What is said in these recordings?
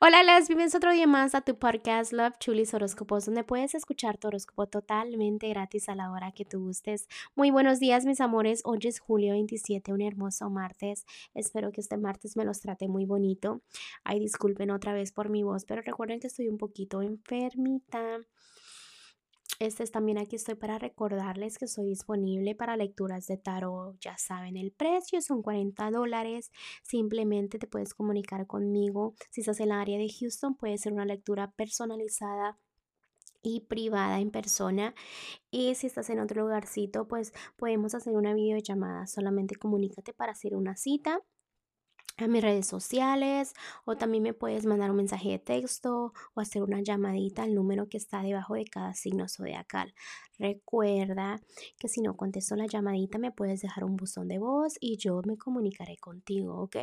Hola, les bienvenidos otro día más a tu podcast Love Chulis Horóscopos, donde puedes escuchar tu horóscopo totalmente gratis a la hora que tú gustes. Muy buenos días, mis amores. Hoy es julio 27, un hermoso martes. Espero que este martes me los trate muy bonito. Ay, disculpen otra vez por mi voz, pero recuerden que estoy un poquito enfermita. Este es también aquí estoy para recordarles que soy disponible para lecturas de tarot. Ya saben, el precio son 40 dólares. Simplemente te puedes comunicar conmigo. Si estás en el área de Houston, puede ser una lectura personalizada y privada en persona. Y si estás en otro lugarcito, pues podemos hacer una videollamada. Solamente comunícate para hacer una cita a mis redes sociales o también me puedes mandar un mensaje de texto o hacer una llamadita al número que está debajo de cada signo zodiacal. Recuerda que si no contesto la llamadita me puedes dejar un buzón de voz y yo me comunicaré contigo, ¿ok?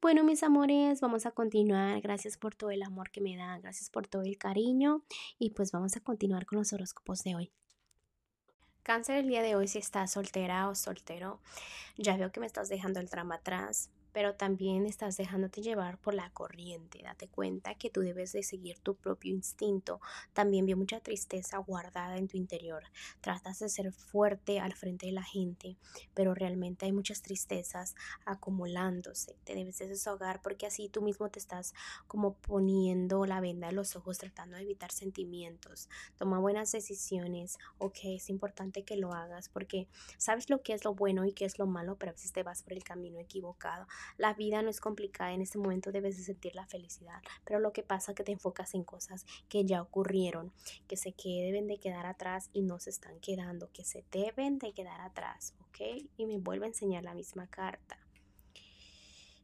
Bueno, mis amores, vamos a continuar. Gracias por todo el amor que me dan, gracias por todo el cariño y pues vamos a continuar con los horóscopos de hoy. Cáncer el día de hoy si estás soltera o soltero, ya veo que me estás dejando el trama atrás pero también estás dejándote llevar por la corriente. Date cuenta que tú debes de seguir tu propio instinto. También veo mucha tristeza guardada en tu interior. Tratas de ser fuerte al frente de la gente, pero realmente hay muchas tristezas acumulándose. Te debes de desahogar porque así tú mismo te estás como poniendo la venda en los ojos tratando de evitar sentimientos. Toma buenas decisiones, ok, es importante que lo hagas porque sabes lo que es lo bueno y qué es lo malo, pero a veces te vas por el camino equivocado. La vida no es complicada, en este momento debes de sentir la felicidad, pero lo que pasa es que te enfocas en cosas que ya ocurrieron, que sé que deben de quedar atrás y no se están quedando, que se deben de quedar atrás, ¿ok? Y me vuelve a enseñar la misma carta.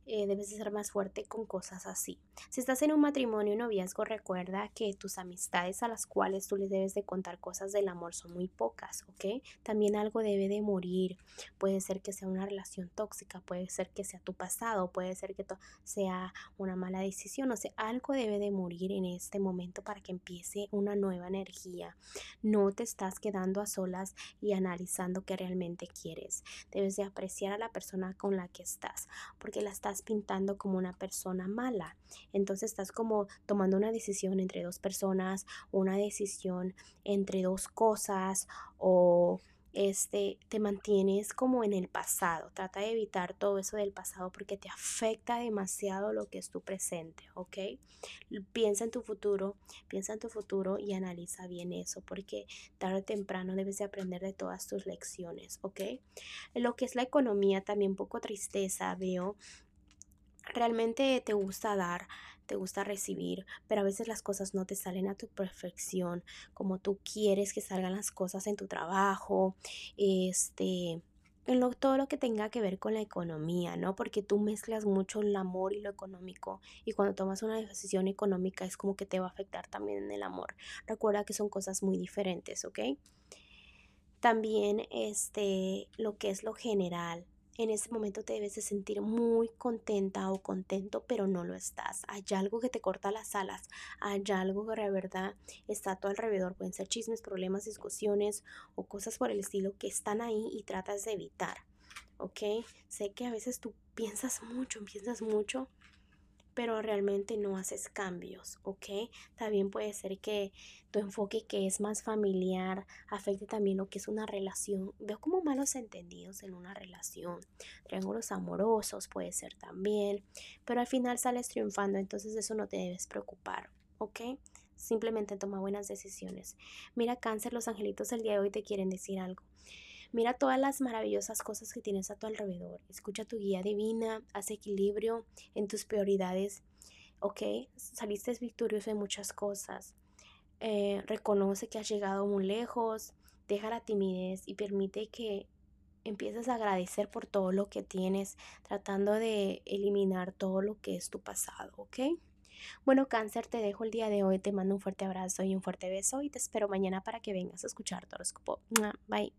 Eh, debes de ser más fuerte con cosas así. Si estás en un matrimonio y noviazgo, recuerda que tus amistades a las cuales tú les debes de contar cosas del amor son muy pocas, ¿ok? También algo debe de morir. Puede ser que sea una relación tóxica, puede ser que sea tu pasado, puede ser que sea una mala decisión, o sea, algo debe de morir en este momento para que empiece una nueva energía. No te estás quedando a solas y analizando qué realmente quieres. Debes de apreciar a la persona con la que estás, porque la estás pintando como una persona mala. Entonces estás como tomando una decisión entre dos personas, una decisión entre dos cosas o este, te mantienes como en el pasado. Trata de evitar todo eso del pasado porque te afecta demasiado lo que es tu presente, ¿ok? Piensa en tu futuro, piensa en tu futuro y analiza bien eso porque tarde o temprano debes de aprender de todas tus lecciones, ¿ok? Lo que es la economía, también poco tristeza, veo realmente te gusta dar, te gusta recibir, pero a veces las cosas no te salen a tu perfección, como tú quieres que salgan las cosas en tu trabajo, este, en lo, todo lo que tenga que ver con la economía, ¿no? Porque tú mezclas mucho el amor y lo económico y cuando tomas una decisión económica es como que te va a afectar también en el amor. Recuerda que son cosas muy diferentes, ¿ok? También este, lo que es lo general, en ese momento te debes de sentir muy contenta o contento, pero no lo estás. Hay algo que te corta las alas, hay algo que de verdad está a tu alrededor. Pueden ser chismes, problemas, discusiones o cosas por el estilo que están ahí y tratas de evitar. ¿Ok? Sé que a veces tú piensas mucho, piensas mucho, pero realmente no haces cambios, ¿ok? También puede ser que tu enfoque que es más familiar afecte también lo que es una relación. Veo como malos entendidos en una relación, triángulos amorosos puede ser también, pero al final sales triunfando, entonces eso no te debes preocupar, ¿ok? Simplemente toma buenas decisiones. Mira cáncer, los angelitos del día de hoy te quieren decir algo. Mira todas las maravillosas cosas que tienes a tu alrededor. Escucha tu guía divina, haz equilibrio en tus prioridades. ¿Ok? Saliste victorioso en muchas cosas. Eh, reconoce que has llegado muy lejos. Deja la timidez y permite que empieces a agradecer por todo lo que tienes, tratando de eliminar todo lo que es tu pasado, ¿ok? Bueno, cáncer, te dejo el día de hoy, te mando un fuerte abrazo y un fuerte beso y te espero mañana para que vengas a escuchar tu horóscopo. Bye.